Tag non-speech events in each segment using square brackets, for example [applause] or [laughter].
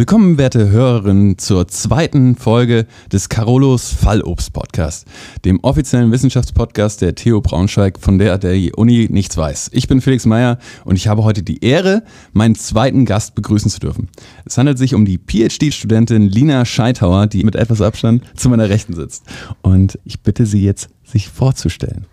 Willkommen, werte Hörerinnen, zur zweiten Folge des Carolos Fallobst Podcast, dem offiziellen Wissenschaftspodcast der TU Braunschweig, von der der Uni nichts weiß. Ich bin Felix Meyer und ich habe heute die Ehre, meinen zweiten Gast begrüßen zu dürfen. Es handelt sich um die PhD-Studentin Lina Scheithauer, die mit etwas Abstand zu meiner Rechten sitzt. Und ich bitte sie jetzt, sich vorzustellen.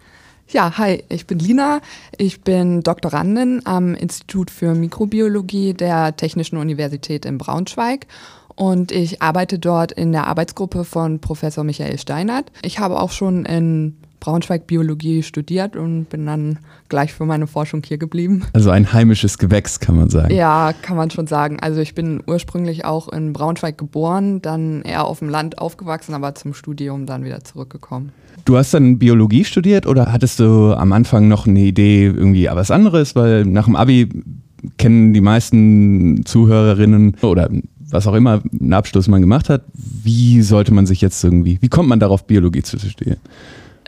Ja, hi, ich bin Lina. Ich bin Doktorandin am Institut für Mikrobiologie der Technischen Universität in Braunschweig und ich arbeite dort in der Arbeitsgruppe von Professor Michael Steinert. Ich habe auch schon in Braunschweig Biologie studiert und bin dann gleich für meine Forschung hier geblieben. Also ein heimisches Gewächs, kann man sagen. Ja, kann man schon sagen. Also ich bin ursprünglich auch in Braunschweig geboren, dann eher auf dem Land aufgewachsen, aber zum Studium dann wieder zurückgekommen. Du hast dann Biologie studiert oder hattest du am Anfang noch eine Idee irgendwie was anderes? Weil nach dem Abi kennen die meisten Zuhörerinnen oder was auch immer einen Abschluss man gemacht hat. Wie sollte man sich jetzt irgendwie, wie kommt man darauf, Biologie zu studieren?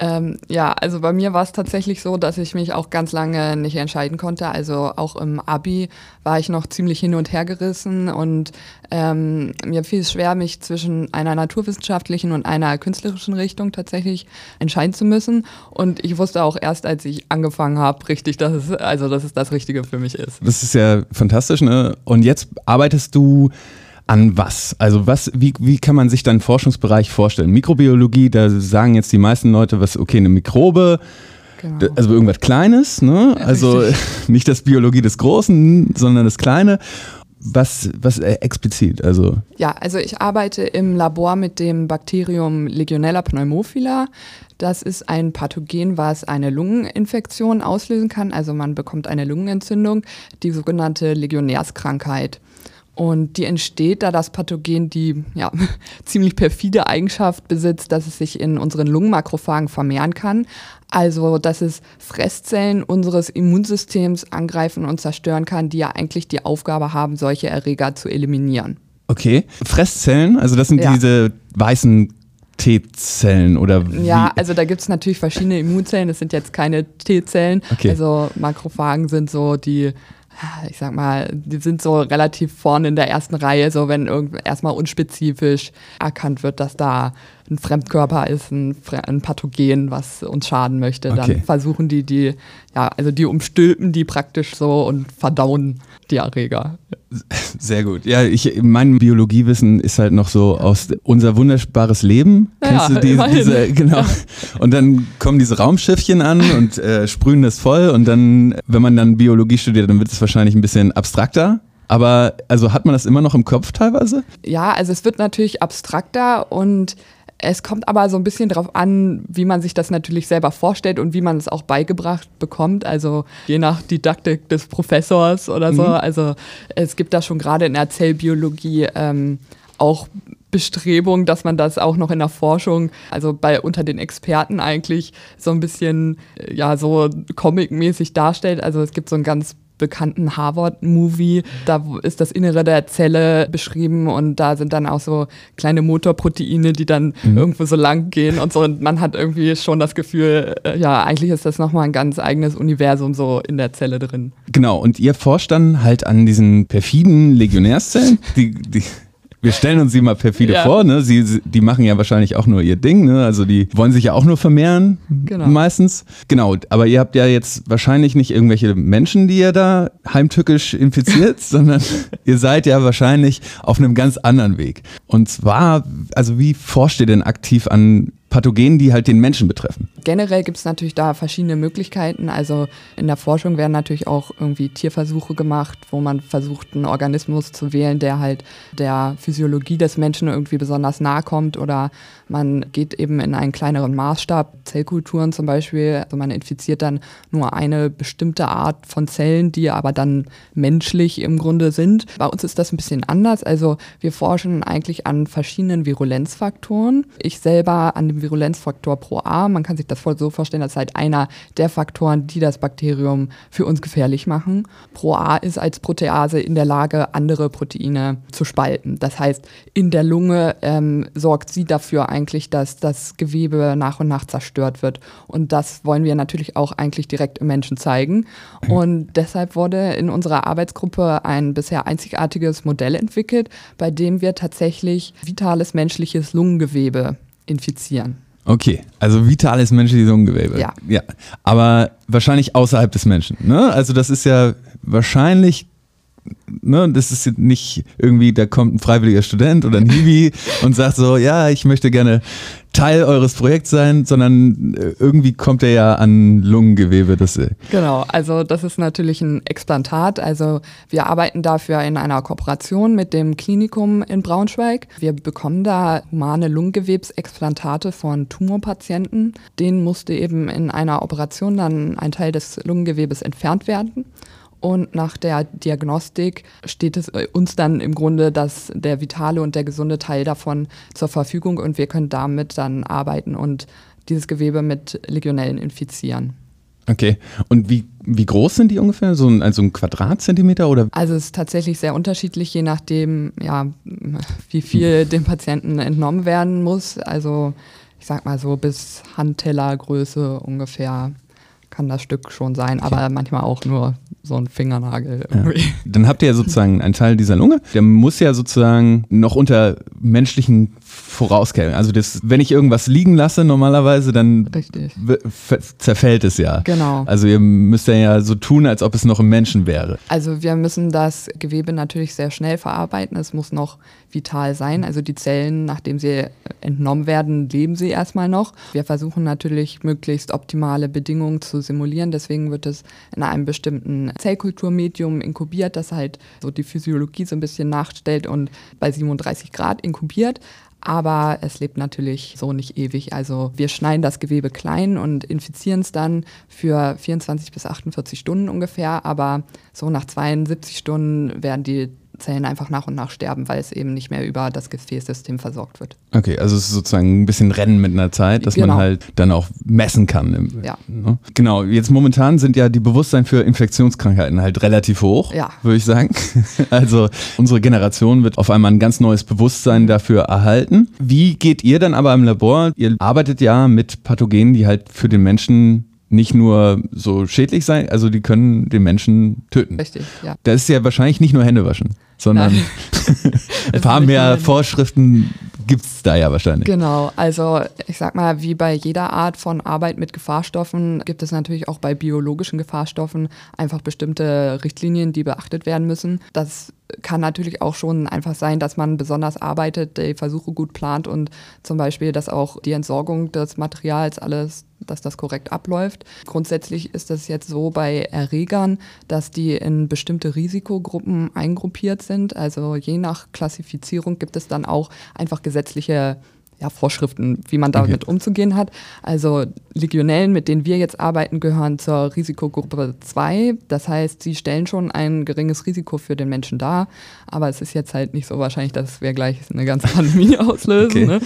Ähm, ja, also bei mir war es tatsächlich so, dass ich mich auch ganz lange nicht entscheiden konnte. Also auch im Abi war ich noch ziemlich hin und her gerissen und ähm, mir fiel es schwer, mich zwischen einer naturwissenschaftlichen und einer künstlerischen Richtung tatsächlich entscheiden zu müssen. Und ich wusste auch erst, als ich angefangen habe, richtig, dass es, also dass es das Richtige für mich ist. Das ist ja fantastisch, ne? Und jetzt arbeitest du an was? Also was, wie, wie kann man sich deinen Forschungsbereich vorstellen? Mikrobiologie, da sagen jetzt die meisten Leute, was, okay, eine Mikrobe, genau. also irgendwas Kleines, ne? Ja, also richtig. [laughs] nicht das Biologie des Großen, sondern das Kleine. Was, was äh, explizit? Also ja, also ich arbeite im Labor mit dem Bakterium Legionella pneumophila. Das ist ein Pathogen, was eine Lungeninfektion auslösen kann. Also man bekommt eine Lungenentzündung, die sogenannte Legionärskrankheit. Und die entsteht, da das Pathogen die ja, [laughs] ziemlich perfide Eigenschaft besitzt, dass es sich in unseren Lungenmakrophagen vermehren kann. Also, dass es Fresszellen unseres Immunsystems angreifen und zerstören kann, die ja eigentlich die Aufgabe haben, solche Erreger zu eliminieren. Okay. Fresszellen, also das sind ja. diese weißen T-Zellen oder wie? Ja, also da gibt es natürlich verschiedene Immunzellen, das sind jetzt keine T-Zellen. Okay. Also Makrophagen sind so die ich sag mal, die sind so relativ vorne in der ersten Reihe, so wenn erstmal unspezifisch erkannt wird, dass da ein Fremdkörper ist, ein, ein Pathogen, was uns schaden möchte, okay. dann versuchen die die, ja, also die umstülpen die praktisch so und verdauen die Erreger. Sehr gut. Ja, ich, mein Biologiewissen ist halt noch so aus unser wunderbares Leben. Ja, Kennst du die, diese, genau. Und dann kommen diese Raumschiffchen an und äh, sprühen das voll und dann, wenn man dann Biologie studiert, dann wird es wahrscheinlich ein bisschen abstrakter. Aber also hat man das immer noch im Kopf teilweise? Ja, also es wird natürlich abstrakter und es kommt aber so ein bisschen darauf an, wie man sich das natürlich selber vorstellt und wie man es auch beigebracht bekommt. Also je nach Didaktik des Professors oder so. Mhm. Also es gibt da schon gerade in der Zellbiologie ähm, auch Bestrebungen, dass man das auch noch in der Forschung, also bei unter den Experten eigentlich so ein bisschen ja so comic-mäßig darstellt. Also es gibt so ein ganz bekannten Harvard-Movie. Da ist das Innere der Zelle beschrieben und da sind dann auch so kleine Motorproteine, die dann mhm. irgendwo so lang gehen und so. Und man hat irgendwie schon das Gefühl, äh, ja, eigentlich ist das nochmal ein ganz eigenes Universum so in der Zelle drin. Genau, und ihr forscht dann halt an diesen perfiden Legionärszellen, die, die wir stellen uns sie mal perfide ja. vor, ne? Sie, die machen ja wahrscheinlich auch nur ihr Ding, ne? Also die wollen sich ja auch nur vermehren, genau. meistens. Genau, aber ihr habt ja jetzt wahrscheinlich nicht irgendwelche Menschen, die ihr da heimtückisch infiziert, [laughs] sondern ihr seid ja wahrscheinlich auf einem ganz anderen Weg. Und zwar, also wie forscht ihr denn aktiv an Pathogenen, die halt den Menschen betreffen? Generell gibt es natürlich da verschiedene Möglichkeiten. Also in der Forschung werden natürlich auch irgendwie Tierversuche gemacht, wo man versucht, einen Organismus zu wählen, der halt der Physiologie des Menschen irgendwie besonders nahe kommt. Oder man geht eben in einen kleineren Maßstab, Zellkulturen zum Beispiel. Also man infiziert dann nur eine bestimmte Art von Zellen, die aber dann menschlich im Grunde sind. Bei uns ist das ein bisschen anders. Also wir forschen eigentlich an verschiedenen Virulenzfaktoren. Ich selber an dem den Virulenzfaktor Pro A. Man kann sich das so vorstellen, das ist halt einer der Faktoren, die das Bakterium für uns gefährlich machen. Pro A ist als Protease in der Lage, andere Proteine zu spalten. Das heißt, in der Lunge ähm, sorgt sie dafür eigentlich, dass das Gewebe nach und nach zerstört wird. Und das wollen wir natürlich auch eigentlich direkt im Menschen zeigen. Und deshalb wurde in unserer Arbeitsgruppe ein bisher einzigartiges Modell entwickelt, bei dem wir tatsächlich vitales menschliches Lungengewebe infizieren. Okay, also vitales menschliches Lungengewebe. Ja. ja. Aber wahrscheinlich außerhalb des Menschen. Ne? Also das ist ja wahrscheinlich ne, das ist nicht irgendwie, da kommt ein freiwilliger Student oder ein Hiwi [laughs] und sagt so, ja, ich möchte gerne Teil eures Projekts sein, sondern äh, irgendwie kommt er ja an Lungengewebe. Das äh, genau, also das ist natürlich ein Explantat. Also wir arbeiten dafür in einer Kooperation mit dem Klinikum in Braunschweig. Wir bekommen da humane Lungengewebsexplantate von Tumorpatienten. Denen musste eben in einer Operation dann ein Teil des Lungengewebes entfernt werden. Und nach der Diagnostik steht es äh, uns dann im Grunde, dass der vitale und der gesunde Teil davon zur Verfügung und wir können damit dann arbeiten und dieses Gewebe mit Legionellen infizieren. Okay. Und wie, wie groß sind die ungefähr? So ein, also ein Quadratzentimeter oder? Also es ist tatsächlich sehr unterschiedlich, je nachdem, ja, wie viel dem Patienten entnommen werden muss. Also ich sag mal so bis Handtellergröße ungefähr kann das Stück schon sein, aber manchmal auch nur so ein Fingernagel. Ja. Dann habt ihr ja sozusagen einen Teil dieser Lunge, der muss ja sozusagen noch unter menschlichen Vorauskehren. Also das, wenn ich irgendwas liegen lasse normalerweise, dann zerfällt es ja. Genau. Also ihr müsst ja so tun, als ob es noch im Menschen wäre. Also wir müssen das Gewebe natürlich sehr schnell verarbeiten. Es muss noch vital sein. Also die Zellen, nachdem sie entnommen werden, leben sie erstmal noch. Wir versuchen natürlich möglichst optimale Bedingungen zu simulieren. Deswegen wird es in einem bestimmten Zellkulturmedium inkubiert, das halt so die Physiologie so ein bisschen nachstellt und bei 37 Grad inkubiert. Aber es lebt natürlich so nicht ewig. Also wir schneiden das Gewebe klein und infizieren es dann für 24 bis 48 Stunden ungefähr. Aber so nach 72 Stunden werden die Zellen einfach nach und nach sterben, weil es eben nicht mehr über das Gefäßsystem versorgt wird. Okay, also es ist sozusagen ein bisschen Rennen mit einer Zeit, dass genau. man halt dann auch messen kann. Ja. Ne? Genau, jetzt momentan sind ja die Bewusstsein für Infektionskrankheiten halt relativ hoch, ja. würde ich sagen. [laughs] Also unsere Generation wird auf einmal ein ganz neues Bewusstsein dafür erhalten. Wie geht ihr dann aber im Labor? Ihr arbeitet ja mit Pathogenen, die halt für den Menschen nicht nur so schädlich sein, also die können den Menschen töten. Richtig, ja. Das ist ja wahrscheinlich nicht nur Hände waschen, sondern [laughs] ein paar mehr Vorschriften gibt es da ja wahrscheinlich. Genau, also ich sag mal, wie bei jeder Art von Arbeit mit Gefahrstoffen gibt es natürlich auch bei biologischen Gefahrstoffen einfach bestimmte Richtlinien, die beachtet werden müssen. Das kann natürlich auch schon einfach sein, dass man besonders arbeitet, die Versuche gut plant und zum Beispiel, dass auch die Entsorgung des Materials alles dass das korrekt abläuft. Grundsätzlich ist es jetzt so bei Erregern, dass die in bestimmte Risikogruppen eingruppiert sind. Also je nach Klassifizierung gibt es dann auch einfach gesetzliche ja, Vorschriften, wie man damit okay. umzugehen hat. Also Legionellen, mit denen wir jetzt arbeiten, gehören zur Risikogruppe 2. Das heißt, sie stellen schon ein geringes Risiko für den Menschen dar. Aber es ist jetzt halt nicht so wahrscheinlich, dass wir gleich eine ganze [laughs] Pandemie auslösen. Okay. Ne?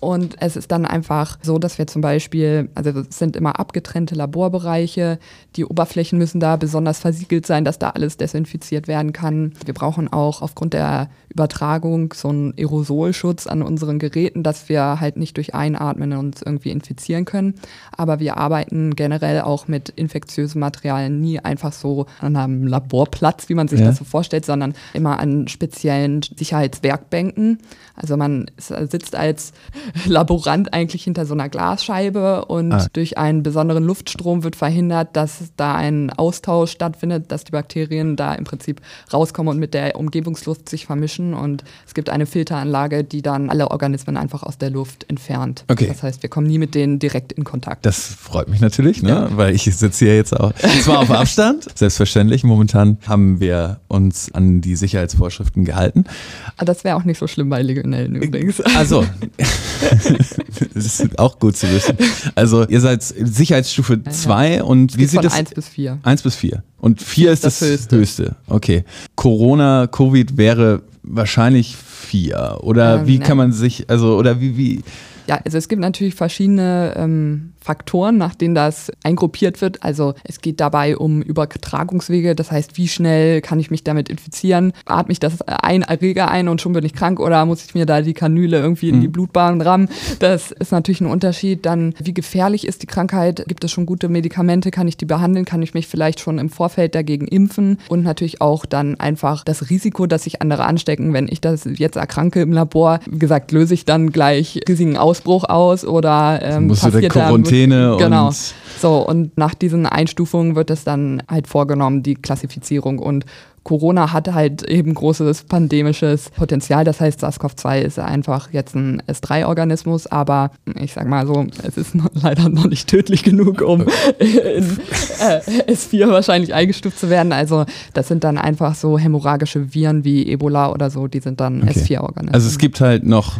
Und es ist dann einfach so, dass wir zum Beispiel, also es sind immer abgetrennte Laborbereiche. Die Oberflächen müssen da besonders versiegelt sein, dass da alles desinfiziert werden kann. Wir brauchen auch aufgrund der Übertragung so einen Aerosolschutz an unseren Geräten, dass wir halt nicht durch Einatmen uns irgendwie infizieren können. Aber wir arbeiten generell auch mit infektiösen Materialien nie einfach so an einem Laborplatz, wie man sich ja. das so vorstellt, sondern immer an speziellen Sicherheitswerkbänken. Also man sitzt als [laughs] Laborant eigentlich hinter so einer Glasscheibe und ah. durch einen besonderen Luftstrom wird verhindert, dass da ein Austausch stattfindet, dass die Bakterien da im Prinzip rauskommen und mit der Umgebungsluft sich vermischen. Und es gibt eine Filteranlage, die dann alle Organismen einfach aus der Luft entfernt. Okay. Das heißt, wir kommen nie mit denen direkt in Kontakt. Das freut mich natürlich, ne? Ja. weil ich sitze hier jetzt auch zwar auf Abstand, [laughs] selbstverständlich. Momentan haben wir uns an die Sicherheitsvorschriften gehalten. Aber das wäre auch nicht so schlimm bei Legionellen übrigens. Also, [laughs] das ist auch gut zu wissen. Also, ihr seid Sicherheitsstufe 2 ja. und wie sieht das? 1 bis 4. 1 bis 4. Und 4 ist das, das höchste. höchste. Okay. Corona, Covid wäre wahrscheinlich 4. Oder ähm, wie kann man sich, also, oder wie, wie Ja, also es gibt natürlich verschiedene ähm, Faktoren, nach denen das eingruppiert wird. Also es geht dabei um Übertragungswege, das heißt, wie schnell kann ich mich damit infizieren? Atme ich das ein Erreger ein und schon bin ich krank oder muss ich mir da die Kanüle irgendwie in die mhm. Blutbahn rammen? Das ist natürlich ein Unterschied. Dann, wie gefährlich ist die Krankheit? Gibt es schon gute Medikamente? Kann ich die behandeln? Kann ich mich vielleicht schon im Vorfeld dagegen impfen? Und natürlich auch dann einfach das Risiko, dass sich andere anstecken, wenn ich das jetzt erkranke im Labor. Wie gesagt, löse ich dann gleich riesigen Ausbruch aus oder ähm, passiert da Quarantäne genau. und so und nach diesen Einstufungen wird es dann halt vorgenommen die Klassifizierung und Corona hat halt eben großes pandemisches Potenzial. Das heißt, SARS-CoV-2 ist einfach jetzt ein S3-Organismus, aber ich sag mal so, es ist noch, [laughs] leider noch nicht tödlich genug, um [laughs] in äh, S4 wahrscheinlich eingestuft zu werden. Also das sind dann einfach so hämorrhagische Viren wie Ebola oder so, die sind dann okay. S4-Organismen. Also es gibt halt noch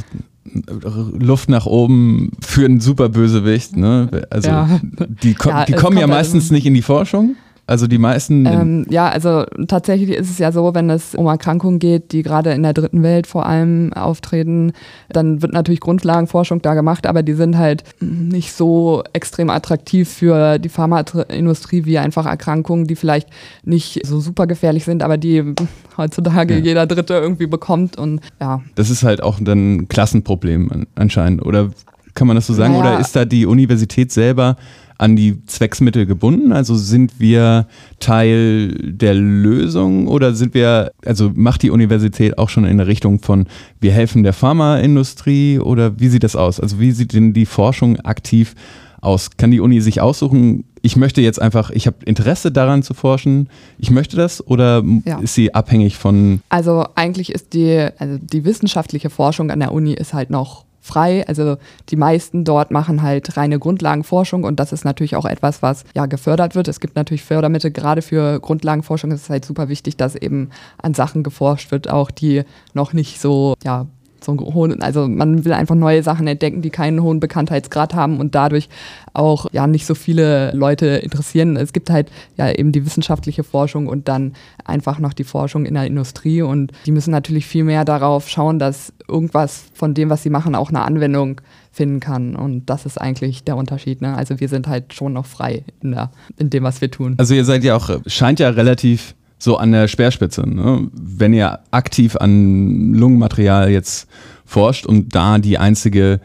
Luft nach oben für einen Superbösewicht. Ne? Also ja. die, ko ja, die kommen ja meistens nicht in die Forschung. Also die meisten. Ähm, ja, also tatsächlich ist es ja so, wenn es um Erkrankungen geht, die gerade in der dritten Welt vor allem auftreten, dann wird natürlich Grundlagenforschung da gemacht, aber die sind halt nicht so extrem attraktiv für die Pharmaindustrie wie einfach Erkrankungen, die vielleicht nicht so super gefährlich sind, aber die heutzutage ja. jeder Dritte irgendwie bekommt und ja. Das ist halt auch dann ein Klassenproblem anscheinend, oder kann man das so sagen? Naja. Oder ist da die Universität selber an die Zwecksmittel gebunden? Also sind wir Teil der Lösung oder sind wir, also macht die Universität auch schon in der Richtung von, wir helfen der Pharmaindustrie oder wie sieht das aus? Also wie sieht denn die Forschung aktiv aus? Kann die Uni sich aussuchen, ich möchte jetzt einfach, ich habe Interesse daran zu forschen, ich möchte das oder ja. ist sie abhängig von? Also eigentlich ist die, also die wissenschaftliche Forschung an der Uni ist halt noch frei. Also die meisten dort machen halt reine Grundlagenforschung und das ist natürlich auch etwas, was ja gefördert wird. Es gibt natürlich Fördermittel gerade für Grundlagenforschung. Es ist halt super wichtig, dass eben an Sachen geforscht wird, auch die noch nicht so ja so hohen, also man will einfach neue Sachen entdecken, die keinen hohen Bekanntheitsgrad haben und dadurch auch ja nicht so viele Leute interessieren. Es gibt halt ja eben die wissenschaftliche Forschung und dann einfach noch die Forschung in der Industrie und die müssen natürlich viel mehr darauf schauen, dass irgendwas von dem, was sie machen, auch eine Anwendung finden kann. Und das ist eigentlich der Unterschied. Ne? Also wir sind halt schon noch frei in, der, in dem, was wir tun. Also ihr seid ja auch, scheint ja relativ so an der Speerspitze. Ne? Wenn ihr aktiv an Lungenmaterial jetzt forscht und da die einzige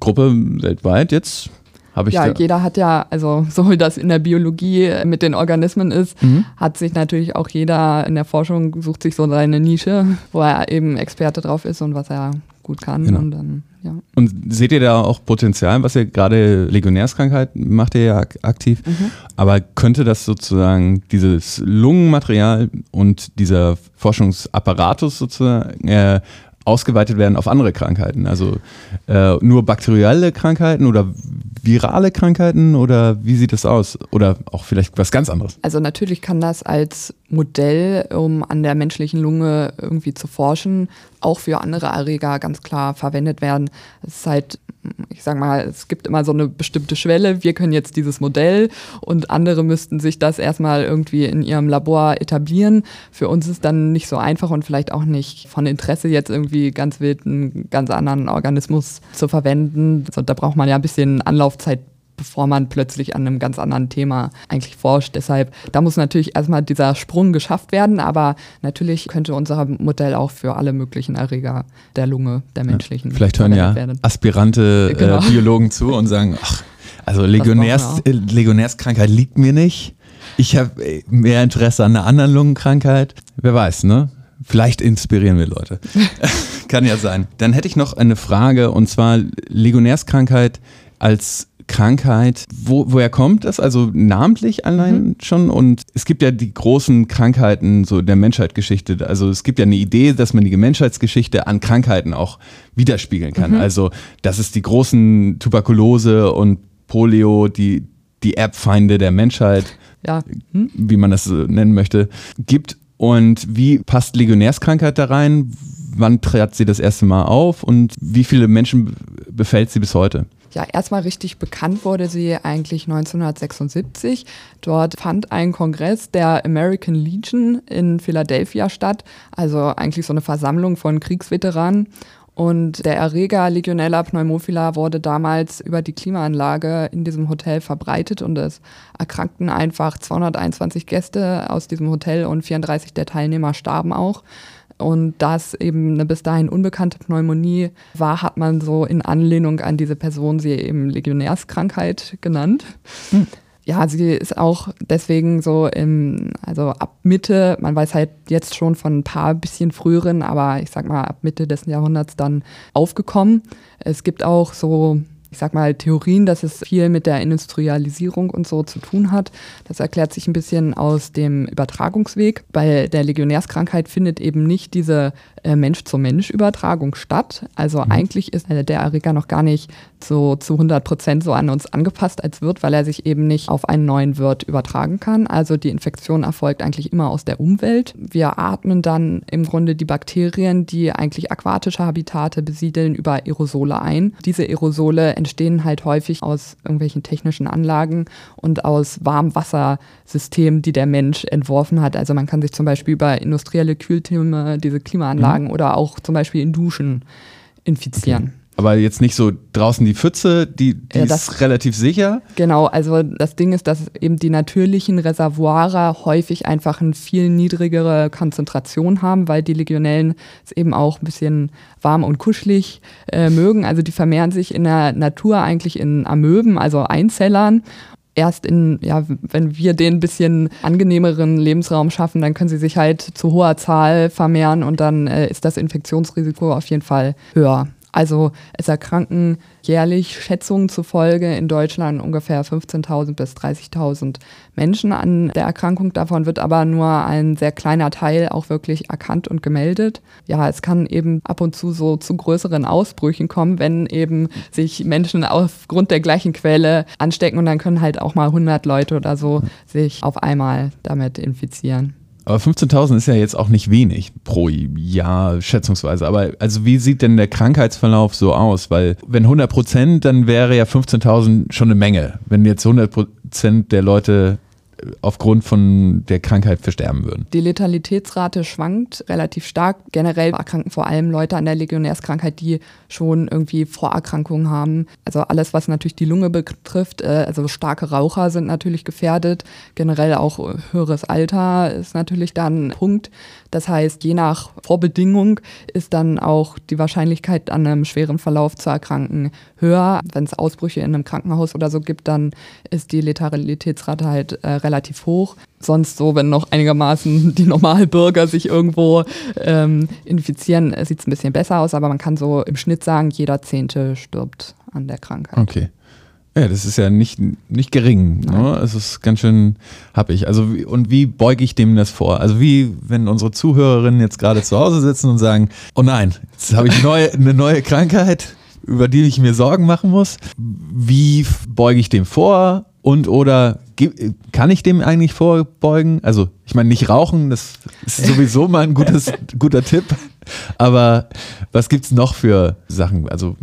Gruppe weltweit jetzt habe ich ja, jeder hat ja, also [laughs] so wie das in der Biologie mit den Organismen ist, mhm. hat sich natürlich auch jeder in der Forschung sucht sich so seine Nische, wo er eben Experte drauf ist und was er gut kann. Genau. Und, dann, ja. und seht ihr da auch Potenzial, was ihr gerade Legionärskrankheit macht ihr ja aktiv, mhm. aber könnte das sozusagen dieses Lungenmaterial und dieser Forschungsapparatus sozusagen äh, ausgeweitet werden auf andere Krankheiten? Also äh, nur bakterielle Krankheiten oder virale Krankheiten oder wie sieht das aus? Oder auch vielleicht was ganz anderes? Also natürlich kann das als Modell, um an der menschlichen Lunge irgendwie zu forschen, auch für andere Erreger ganz klar verwendet werden. Es ist halt ich sag mal, es gibt immer so eine bestimmte Schwelle. Wir können jetzt dieses Modell und andere müssten sich das erstmal irgendwie in ihrem Labor etablieren. Für uns ist dann nicht so einfach und vielleicht auch nicht von Interesse, jetzt irgendwie ganz wild einen ganz anderen Organismus zu verwenden. Also da braucht man ja ein bisschen Anlaufzeit bevor man plötzlich an einem ganz anderen Thema eigentlich forscht. Deshalb, da muss natürlich erstmal dieser Sprung geschafft werden, aber natürlich könnte unser Modell auch für alle möglichen Erreger der Lunge, der menschlichen. Ja, vielleicht hören ja werden. aspirante äh, [laughs] genau. äh, Biologen zu und sagen, ach, also Legionärs, äh, Legionärskrankheit liegt mir nicht. Ich habe äh, mehr Interesse an einer anderen Lungenkrankheit. Wer weiß, ne? Vielleicht inspirieren wir Leute. [laughs] Kann ja sein. Dann hätte ich noch eine Frage und zwar Legionärskrankheit als Krankheit, wo, woher kommt das? Also namentlich allein mhm. schon? Und es gibt ja die großen Krankheiten so der Menschheitsgeschichte. Also es gibt ja eine Idee, dass man die Menschheitsgeschichte an Krankheiten auch widerspiegeln kann. Mhm. Also dass es die großen Tuberkulose und Polio, die, die Erbfeinde der Menschheit, ja. mhm. wie man das nennen möchte, gibt. Und wie passt Legionärskrankheit da rein? Wann trat sie das erste Mal auf und wie viele Menschen befällt sie bis heute? Ja, erstmal richtig bekannt wurde sie eigentlich 1976. Dort fand ein Kongress der American Legion in Philadelphia statt, also eigentlich so eine Versammlung von Kriegsveteranen. Und der Erreger Legionella pneumophila wurde damals über die Klimaanlage in diesem Hotel verbreitet und es erkrankten einfach 221 Gäste aus diesem Hotel und 34 der Teilnehmer starben auch. Und da es eben eine bis dahin unbekannte Pneumonie war, hat man so in Anlehnung an diese Person sie eben Legionärskrankheit genannt. Hm. Ja, sie ist auch deswegen so im, also ab Mitte, man weiß halt jetzt schon von ein paar bisschen früheren, aber ich sag mal ab Mitte des Jahrhunderts dann aufgekommen. Es gibt auch so ich sag mal, Theorien, dass es viel mit der Industrialisierung und so zu tun hat. Das erklärt sich ein bisschen aus dem Übertragungsweg. Bei der Legionärskrankheit findet eben nicht diese Mensch-zu-Mensch-Übertragung statt. Also mhm. eigentlich ist äh, der Erreger noch gar nicht so zu 100 Prozent so an uns angepasst als Wirt, weil er sich eben nicht auf einen neuen Wirt übertragen kann. Also die Infektion erfolgt eigentlich immer aus der Umwelt. Wir atmen dann im Grunde die Bakterien, die eigentlich aquatische Habitate besiedeln, über Aerosole ein. Diese Aerosole entstehen halt häufig aus irgendwelchen technischen Anlagen und aus Warmwassersystemen, die der Mensch entworfen hat. Also man kann sich zum Beispiel über industrielle Kühltürme, diese Klimaanlagen mhm. oder auch zum Beispiel in Duschen infizieren. Okay. Aber jetzt nicht so draußen die Pfütze, die, die ja, das, ist relativ sicher. Genau, also das Ding ist, dass eben die natürlichen Reservoire häufig einfach eine viel niedrigere Konzentration haben, weil die Legionellen es eben auch ein bisschen warm und kuschelig äh, mögen. Also die vermehren sich in der Natur eigentlich in Amöben, also Einzellern erst in, ja, wenn wir den bisschen angenehmeren Lebensraum schaffen, dann können sie sich halt zu hoher Zahl vermehren und dann äh, ist das Infektionsrisiko auf jeden Fall höher. Also es erkranken jährlich Schätzungen zufolge in Deutschland ungefähr 15.000 bis 30.000 Menschen an der Erkrankung. Davon wird aber nur ein sehr kleiner Teil auch wirklich erkannt und gemeldet. Ja, es kann eben ab und zu so zu größeren Ausbrüchen kommen, wenn eben sich Menschen aufgrund der gleichen Quelle anstecken und dann können halt auch mal 100 Leute oder so sich auf einmal damit infizieren. Aber 15.000 ist ja jetzt auch nicht wenig pro Jahr, schätzungsweise. Aber also wie sieht denn der Krankheitsverlauf so aus? Weil wenn 100 Prozent, dann wäre ja 15.000 schon eine Menge. Wenn jetzt 100 Prozent der Leute aufgrund von der Krankheit versterben würden. Die Letalitätsrate schwankt relativ stark. Generell erkranken vor allem Leute an der Legionärskrankheit, die schon irgendwie Vorerkrankungen haben. Also alles, was natürlich die Lunge betrifft, äh, also starke Raucher sind natürlich gefährdet. Generell auch höheres Alter ist natürlich dann ein Punkt. Das heißt, je nach Vorbedingung ist dann auch die Wahrscheinlichkeit, an einem schweren Verlauf zu erkranken, höher. Wenn es Ausbrüche in einem Krankenhaus oder so gibt, dann ist die Letalitätsrate halt äh, relativ hoch. Sonst so, wenn noch einigermaßen die Normalbürger sich irgendwo ähm, infizieren, sieht es ein bisschen besser aus, aber man kann so im Schnitt sagen, jeder Zehnte stirbt an der Krankheit. Okay. Ja, das ist ja nicht, nicht gering. Ne? Es ist ganz schön happig. Also, und wie beuge ich dem das vor? Also, wie, wenn unsere Zuhörerinnen jetzt gerade zu Hause sitzen und sagen: Oh nein, jetzt habe ich neue, eine neue Krankheit, über die ich mir Sorgen machen muss. Wie beuge ich dem vor? Und oder kann ich dem eigentlich vorbeugen? Also, ich meine, nicht rauchen, das ist sowieso mal ein gutes, [laughs] guter Tipp. Aber was gibt es noch für Sachen? Also,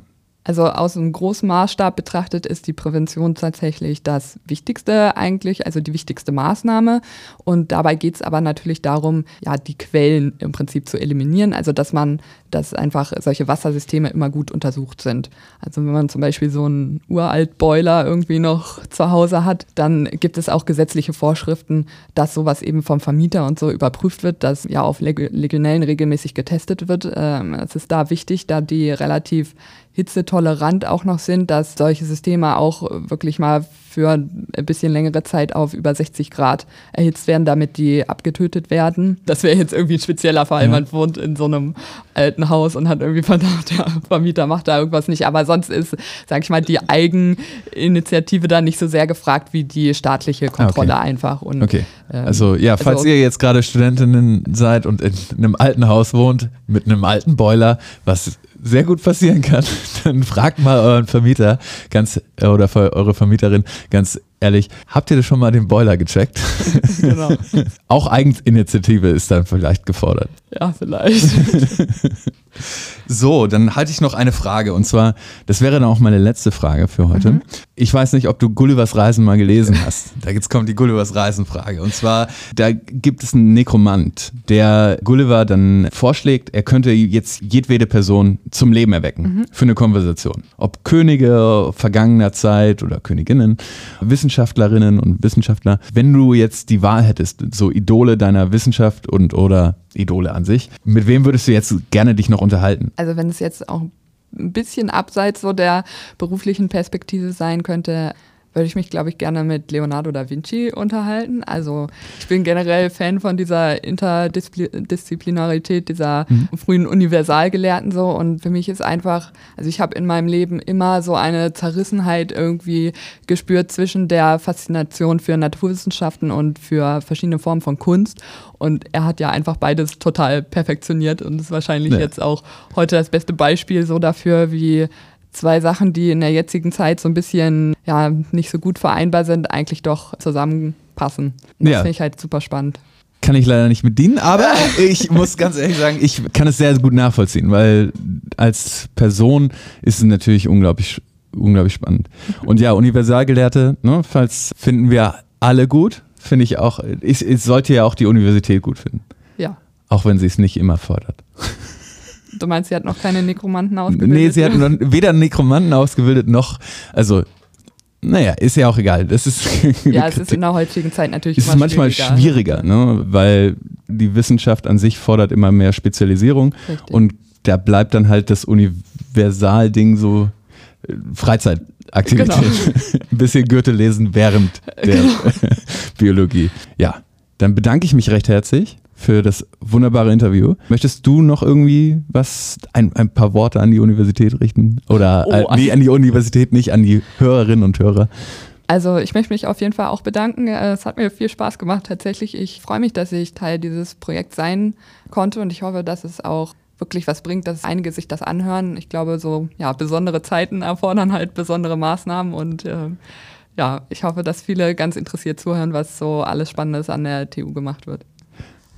also aus einem großen Maßstab betrachtet ist die Prävention tatsächlich das Wichtigste eigentlich, also die wichtigste Maßnahme. Und dabei geht es aber natürlich darum, ja, die Quellen im Prinzip zu eliminieren, also dass man, dass einfach solche Wassersysteme immer gut untersucht sind. Also wenn man zum Beispiel so einen uralt Boiler irgendwie noch zu Hause hat, dann gibt es auch gesetzliche Vorschriften, dass sowas eben vom Vermieter und so überprüft wird, dass ja auf Legionellen regelmäßig getestet wird. Ähm, es ist da wichtig, da die relativ hitzetolerant auch noch sind, dass solche Systeme auch wirklich mal für ein bisschen längere Zeit auf über 60 Grad erhitzt werden, damit die abgetötet werden. Das wäre jetzt irgendwie ein spezieller Fall. Ja. Man wohnt in so einem alten Haus und hat irgendwie Verdacht, der Vermieter macht da irgendwas nicht. Aber sonst ist, sag ich mal, die Eigeninitiative da nicht so sehr gefragt wie die staatliche Kontrolle okay. einfach. Und, okay. Also ja, falls also, ihr jetzt gerade Studentinnen seid und in einem alten Haus wohnt mit einem alten Boiler, was sehr gut passieren kann, [laughs] dann fragt mal euren Vermieter ganz oder eure Vermieterin ganz ehrlich, habt ihr das schon mal den Boiler gecheckt? [laughs] genau. [laughs] Auch Eigeninitiative ist dann vielleicht gefordert. Ja, vielleicht. [laughs] So, dann halte ich noch eine Frage und zwar, das wäre dann auch meine letzte Frage für heute. Mhm. Ich weiß nicht, ob du Gullivers Reisen mal gelesen hast. Da jetzt kommt die Gullivers Reisen Frage und zwar, da gibt es einen Nekromant, der Gulliver dann vorschlägt, er könnte jetzt jedwede Person zum Leben erwecken mhm. für eine Konversation. Ob Könige vergangener Zeit oder Königinnen, Wissenschaftlerinnen und Wissenschaftler. Wenn du jetzt die Wahl hättest, so Idole deiner Wissenschaft und oder Idole an sich. Mit wem würdest du jetzt gerne dich noch unterhalten? Also wenn es jetzt auch ein bisschen abseits so der beruflichen Perspektive sein könnte, würde ich mich, glaube ich, gerne mit Leonardo da Vinci unterhalten. Also ich bin generell Fan von dieser Interdisziplinarität, dieser mhm. frühen Universalgelehrten so. Und für mich ist einfach, also ich habe in meinem Leben immer so eine Zerrissenheit irgendwie gespürt zwischen der Faszination für Naturwissenschaften und für verschiedene Formen von Kunst. Und er hat ja einfach beides total perfektioniert und ist wahrscheinlich ja. jetzt auch heute das beste Beispiel so dafür, wie zwei Sachen, die in der jetzigen Zeit so ein bisschen ja nicht so gut vereinbar sind, eigentlich doch zusammenpassen. Und das ja. finde ich halt super spannend. Kann ich leider nicht mit dienen, aber [laughs] ich muss ganz ehrlich sagen, ich kann es sehr gut nachvollziehen, weil als Person ist es natürlich unglaublich, unglaublich spannend. Und ja, Universalgelehrte, ne, falls finden wir alle gut, finde ich auch, ich sollte ja auch die Universität gut finden. Ja. Auch wenn sie es nicht immer fördert. [laughs] Du meinst, sie hat noch keine Nekromanten ausgebildet? Nee, sie hat weder Nekromanten ausgebildet noch, also naja, ist ja auch egal. Das ist [laughs] ja, es ist in der heutigen Zeit natürlich es ist manchmal schwieriger, schwieriger ne? weil die Wissenschaft an sich fordert immer mehr Spezialisierung Richtig. und da bleibt dann halt das Universalding so äh, Freizeitaktivität. Genau. [laughs] Ein bisschen Goethe lesen während der genau. [laughs] Biologie. Ja, dann bedanke ich mich recht herzlich für das wunderbare Interview. Möchtest du noch irgendwie was, ein, ein paar Worte an die Universität richten? Oder oh, äh, nee, an die Universität, nicht an die Hörerinnen und Hörer? Also ich möchte mich auf jeden Fall auch bedanken. Äh, es hat mir viel Spaß gemacht tatsächlich. Ich freue mich, dass ich Teil dieses Projekts sein konnte und ich hoffe, dass es auch wirklich was bringt, dass einige sich das anhören. Ich glaube, so ja, besondere Zeiten erfordern halt besondere Maßnahmen und äh, ja, ich hoffe, dass viele ganz interessiert zuhören, was so alles Spannendes an der TU gemacht wird.